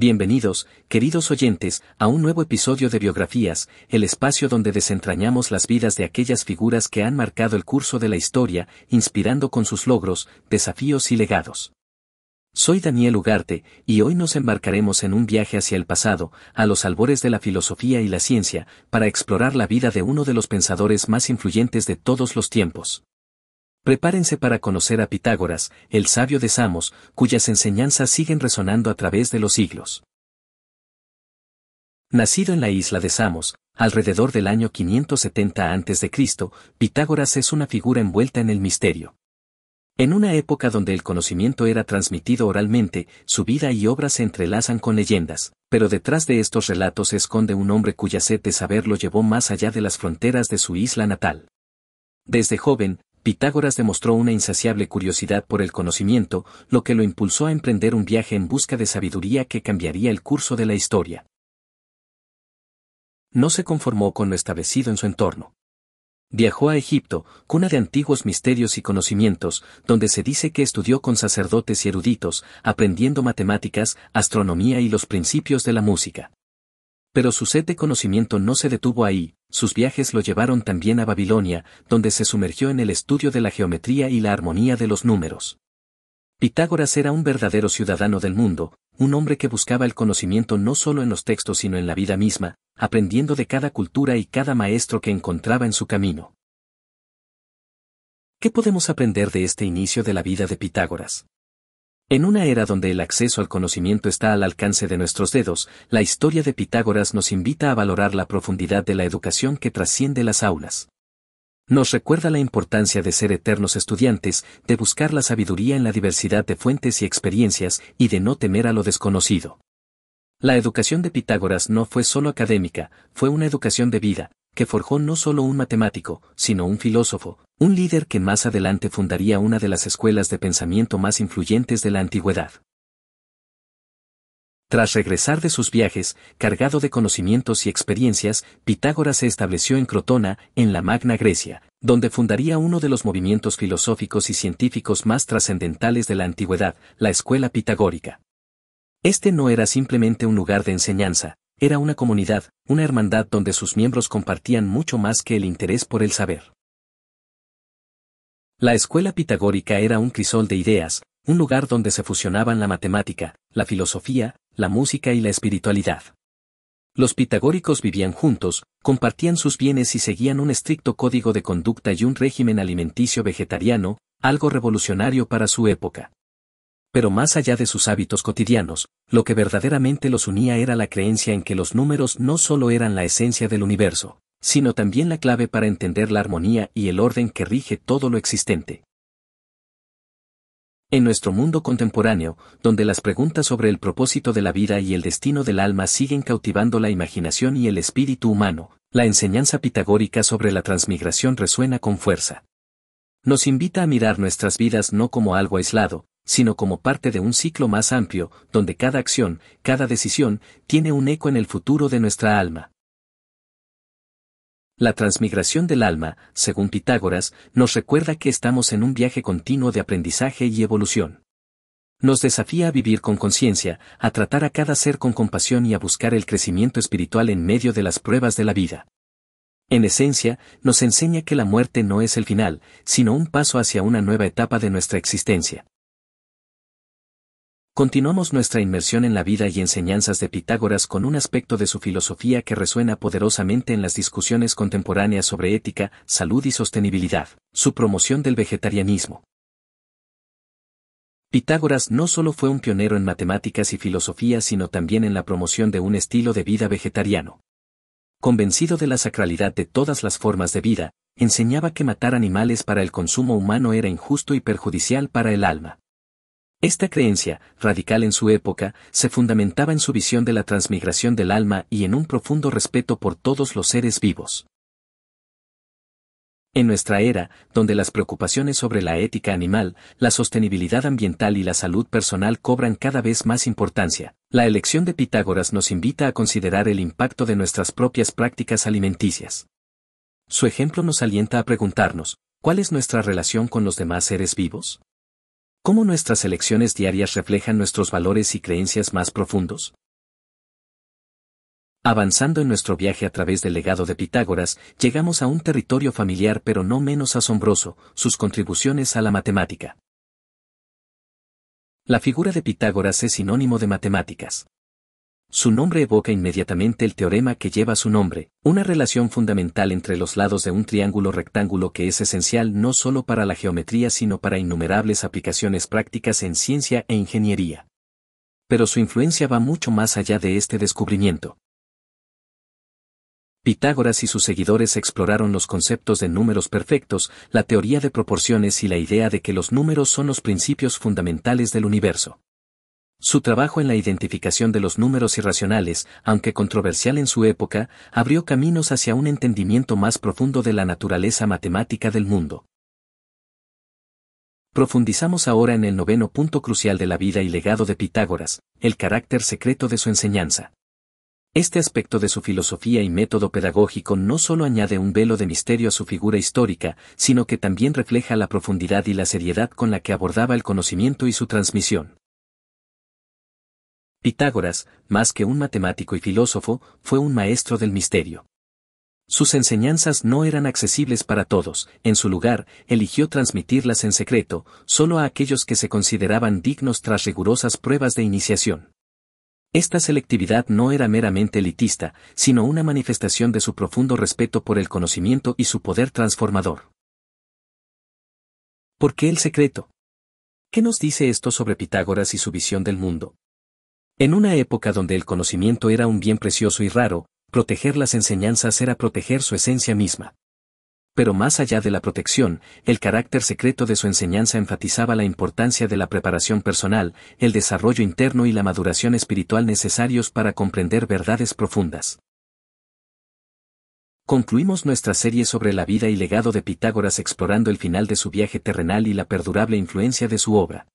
Bienvenidos, queridos oyentes, a un nuevo episodio de Biografías, el espacio donde desentrañamos las vidas de aquellas figuras que han marcado el curso de la historia, inspirando con sus logros, desafíos y legados. Soy Daniel Ugarte, y hoy nos embarcaremos en un viaje hacia el pasado, a los albores de la filosofía y la ciencia, para explorar la vida de uno de los pensadores más influyentes de todos los tiempos. Prepárense para conocer a Pitágoras, el sabio de Samos, cuyas enseñanzas siguen resonando a través de los siglos. Nacido en la isla de Samos, alrededor del año 570 a.C., Pitágoras es una figura envuelta en el misterio. En una época donde el conocimiento era transmitido oralmente, su vida y obra se entrelazan con leyendas, pero detrás de estos relatos se esconde un hombre cuya sed de saber lo llevó más allá de las fronteras de su isla natal. Desde joven, Pitágoras demostró una insaciable curiosidad por el conocimiento, lo que lo impulsó a emprender un viaje en busca de sabiduría que cambiaría el curso de la historia. No se conformó con lo establecido en su entorno. Viajó a Egipto, cuna de antiguos misterios y conocimientos, donde se dice que estudió con sacerdotes y eruditos, aprendiendo matemáticas, astronomía y los principios de la música. Pero su sed de conocimiento no se detuvo ahí, sus viajes lo llevaron también a Babilonia, donde se sumergió en el estudio de la geometría y la armonía de los números. Pitágoras era un verdadero ciudadano del mundo, un hombre que buscaba el conocimiento no solo en los textos sino en la vida misma, aprendiendo de cada cultura y cada maestro que encontraba en su camino. ¿Qué podemos aprender de este inicio de la vida de Pitágoras? En una era donde el acceso al conocimiento está al alcance de nuestros dedos, la historia de Pitágoras nos invita a valorar la profundidad de la educación que trasciende las aulas. Nos recuerda la importancia de ser eternos estudiantes, de buscar la sabiduría en la diversidad de fuentes y experiencias, y de no temer a lo desconocido. La educación de Pitágoras no fue solo académica, fue una educación de vida, que forjó no solo un matemático, sino un filósofo, un líder que más adelante fundaría una de las escuelas de pensamiento más influyentes de la antigüedad. Tras regresar de sus viajes, cargado de conocimientos y experiencias, Pitágoras se estableció en Crotona, en la Magna Grecia, donde fundaría uno de los movimientos filosóficos y científicos más trascendentales de la antigüedad, la escuela pitagórica. Este no era simplemente un lugar de enseñanza, era una comunidad, una hermandad donde sus miembros compartían mucho más que el interés por el saber. La escuela pitagórica era un crisol de ideas, un lugar donde se fusionaban la matemática, la filosofía, la música y la espiritualidad. Los pitagóricos vivían juntos, compartían sus bienes y seguían un estricto código de conducta y un régimen alimenticio vegetariano, algo revolucionario para su época. Pero más allá de sus hábitos cotidianos, lo que verdaderamente los unía era la creencia en que los números no solo eran la esencia del universo, sino también la clave para entender la armonía y el orden que rige todo lo existente. En nuestro mundo contemporáneo, donde las preguntas sobre el propósito de la vida y el destino del alma siguen cautivando la imaginación y el espíritu humano, la enseñanza pitagórica sobre la transmigración resuena con fuerza. Nos invita a mirar nuestras vidas no como algo aislado, sino como parte de un ciclo más amplio, donde cada acción, cada decisión, tiene un eco en el futuro de nuestra alma. La transmigración del alma, según Pitágoras, nos recuerda que estamos en un viaje continuo de aprendizaje y evolución. Nos desafía a vivir con conciencia, a tratar a cada ser con compasión y a buscar el crecimiento espiritual en medio de las pruebas de la vida. En esencia, nos enseña que la muerte no es el final, sino un paso hacia una nueva etapa de nuestra existencia. Continuamos nuestra inmersión en la vida y enseñanzas de Pitágoras con un aspecto de su filosofía que resuena poderosamente en las discusiones contemporáneas sobre ética, salud y sostenibilidad, su promoción del vegetarianismo. Pitágoras no solo fue un pionero en matemáticas y filosofía sino también en la promoción de un estilo de vida vegetariano. Convencido de la sacralidad de todas las formas de vida, enseñaba que matar animales para el consumo humano era injusto y perjudicial para el alma. Esta creencia, radical en su época, se fundamentaba en su visión de la transmigración del alma y en un profundo respeto por todos los seres vivos. En nuestra era, donde las preocupaciones sobre la ética animal, la sostenibilidad ambiental y la salud personal cobran cada vez más importancia, la elección de Pitágoras nos invita a considerar el impacto de nuestras propias prácticas alimenticias. Su ejemplo nos alienta a preguntarnos, ¿cuál es nuestra relación con los demás seres vivos? ¿Cómo nuestras elecciones diarias reflejan nuestros valores y creencias más profundos? Avanzando en nuestro viaje a través del legado de Pitágoras, llegamos a un territorio familiar pero no menos asombroso, sus contribuciones a la matemática. La figura de Pitágoras es sinónimo de matemáticas. Su nombre evoca inmediatamente el teorema que lleva su nombre, una relación fundamental entre los lados de un triángulo rectángulo que es esencial no solo para la geometría sino para innumerables aplicaciones prácticas en ciencia e ingeniería. Pero su influencia va mucho más allá de este descubrimiento. Pitágoras y sus seguidores exploraron los conceptos de números perfectos, la teoría de proporciones y la idea de que los números son los principios fundamentales del universo. Su trabajo en la identificación de los números irracionales, aunque controversial en su época, abrió caminos hacia un entendimiento más profundo de la naturaleza matemática del mundo. Profundizamos ahora en el noveno punto crucial de la vida y legado de Pitágoras, el carácter secreto de su enseñanza. Este aspecto de su filosofía y método pedagógico no solo añade un velo de misterio a su figura histórica, sino que también refleja la profundidad y la seriedad con la que abordaba el conocimiento y su transmisión. Pitágoras, más que un matemático y filósofo, fue un maestro del misterio. Sus enseñanzas no eran accesibles para todos, en su lugar, eligió transmitirlas en secreto, solo a aquellos que se consideraban dignos tras rigurosas pruebas de iniciación. Esta selectividad no era meramente elitista, sino una manifestación de su profundo respeto por el conocimiento y su poder transformador. ¿Por qué el secreto? ¿Qué nos dice esto sobre Pitágoras y su visión del mundo? En una época donde el conocimiento era un bien precioso y raro, proteger las enseñanzas era proteger su esencia misma. Pero más allá de la protección, el carácter secreto de su enseñanza enfatizaba la importancia de la preparación personal, el desarrollo interno y la maduración espiritual necesarios para comprender verdades profundas. Concluimos nuestra serie sobre la vida y legado de Pitágoras explorando el final de su viaje terrenal y la perdurable influencia de su obra.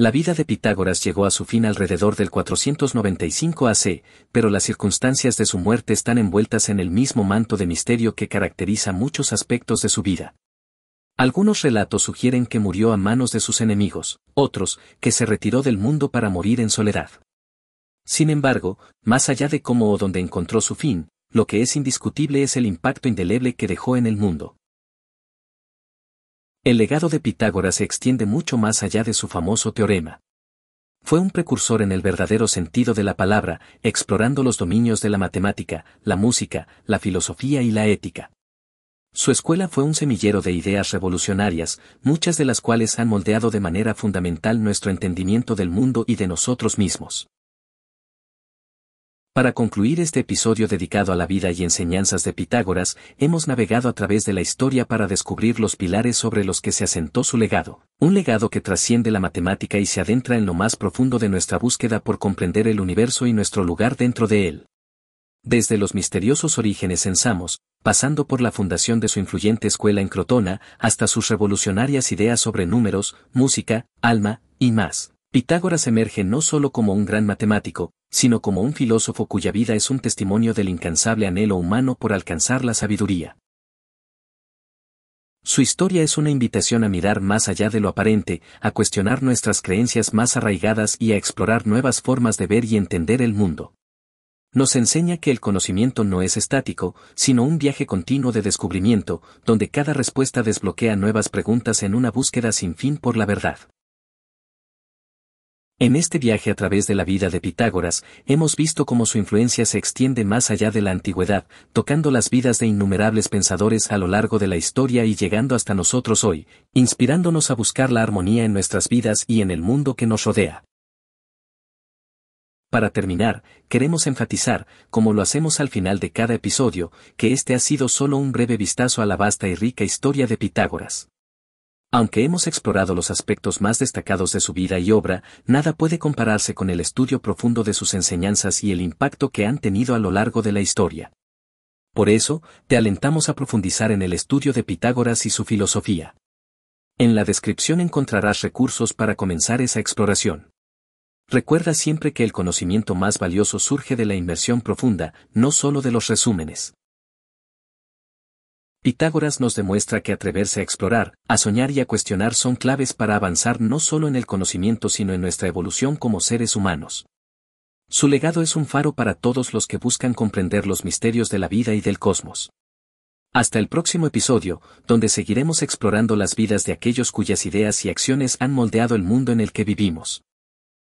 La vida de Pitágoras llegó a su fin alrededor del 495 AC, pero las circunstancias de su muerte están envueltas en el mismo manto de misterio que caracteriza muchos aspectos de su vida. Algunos relatos sugieren que murió a manos de sus enemigos, otros, que se retiró del mundo para morir en soledad. Sin embargo, más allá de cómo o dónde encontró su fin, lo que es indiscutible es el impacto indeleble que dejó en el mundo. El legado de Pitágoras se extiende mucho más allá de su famoso teorema. Fue un precursor en el verdadero sentido de la palabra, explorando los dominios de la matemática, la música, la filosofía y la ética. Su escuela fue un semillero de ideas revolucionarias, muchas de las cuales han moldeado de manera fundamental nuestro entendimiento del mundo y de nosotros mismos. Para concluir este episodio dedicado a la vida y enseñanzas de Pitágoras, hemos navegado a través de la historia para descubrir los pilares sobre los que se asentó su legado, un legado que trasciende la matemática y se adentra en lo más profundo de nuestra búsqueda por comprender el universo y nuestro lugar dentro de él. Desde los misteriosos orígenes en Samos, pasando por la fundación de su influyente escuela en Crotona, hasta sus revolucionarias ideas sobre números, música, alma, y más. Pitágoras emerge no solo como un gran matemático, sino como un filósofo cuya vida es un testimonio del incansable anhelo humano por alcanzar la sabiduría. Su historia es una invitación a mirar más allá de lo aparente, a cuestionar nuestras creencias más arraigadas y a explorar nuevas formas de ver y entender el mundo. Nos enseña que el conocimiento no es estático, sino un viaje continuo de descubrimiento, donde cada respuesta desbloquea nuevas preguntas en una búsqueda sin fin por la verdad. En este viaje a través de la vida de Pitágoras, hemos visto cómo su influencia se extiende más allá de la antigüedad, tocando las vidas de innumerables pensadores a lo largo de la historia y llegando hasta nosotros hoy, inspirándonos a buscar la armonía en nuestras vidas y en el mundo que nos rodea. Para terminar, queremos enfatizar, como lo hacemos al final de cada episodio, que este ha sido solo un breve vistazo a la vasta y rica historia de Pitágoras. Aunque hemos explorado los aspectos más destacados de su vida y obra, nada puede compararse con el estudio profundo de sus enseñanzas y el impacto que han tenido a lo largo de la historia. Por eso, te alentamos a profundizar en el estudio de Pitágoras y su filosofía. En la descripción encontrarás recursos para comenzar esa exploración. Recuerda siempre que el conocimiento más valioso surge de la inmersión profunda, no solo de los resúmenes. Pitágoras nos demuestra que atreverse a explorar, a soñar y a cuestionar son claves para avanzar no solo en el conocimiento sino en nuestra evolución como seres humanos. Su legado es un faro para todos los que buscan comprender los misterios de la vida y del cosmos. Hasta el próximo episodio, donde seguiremos explorando las vidas de aquellos cuyas ideas y acciones han moldeado el mundo en el que vivimos.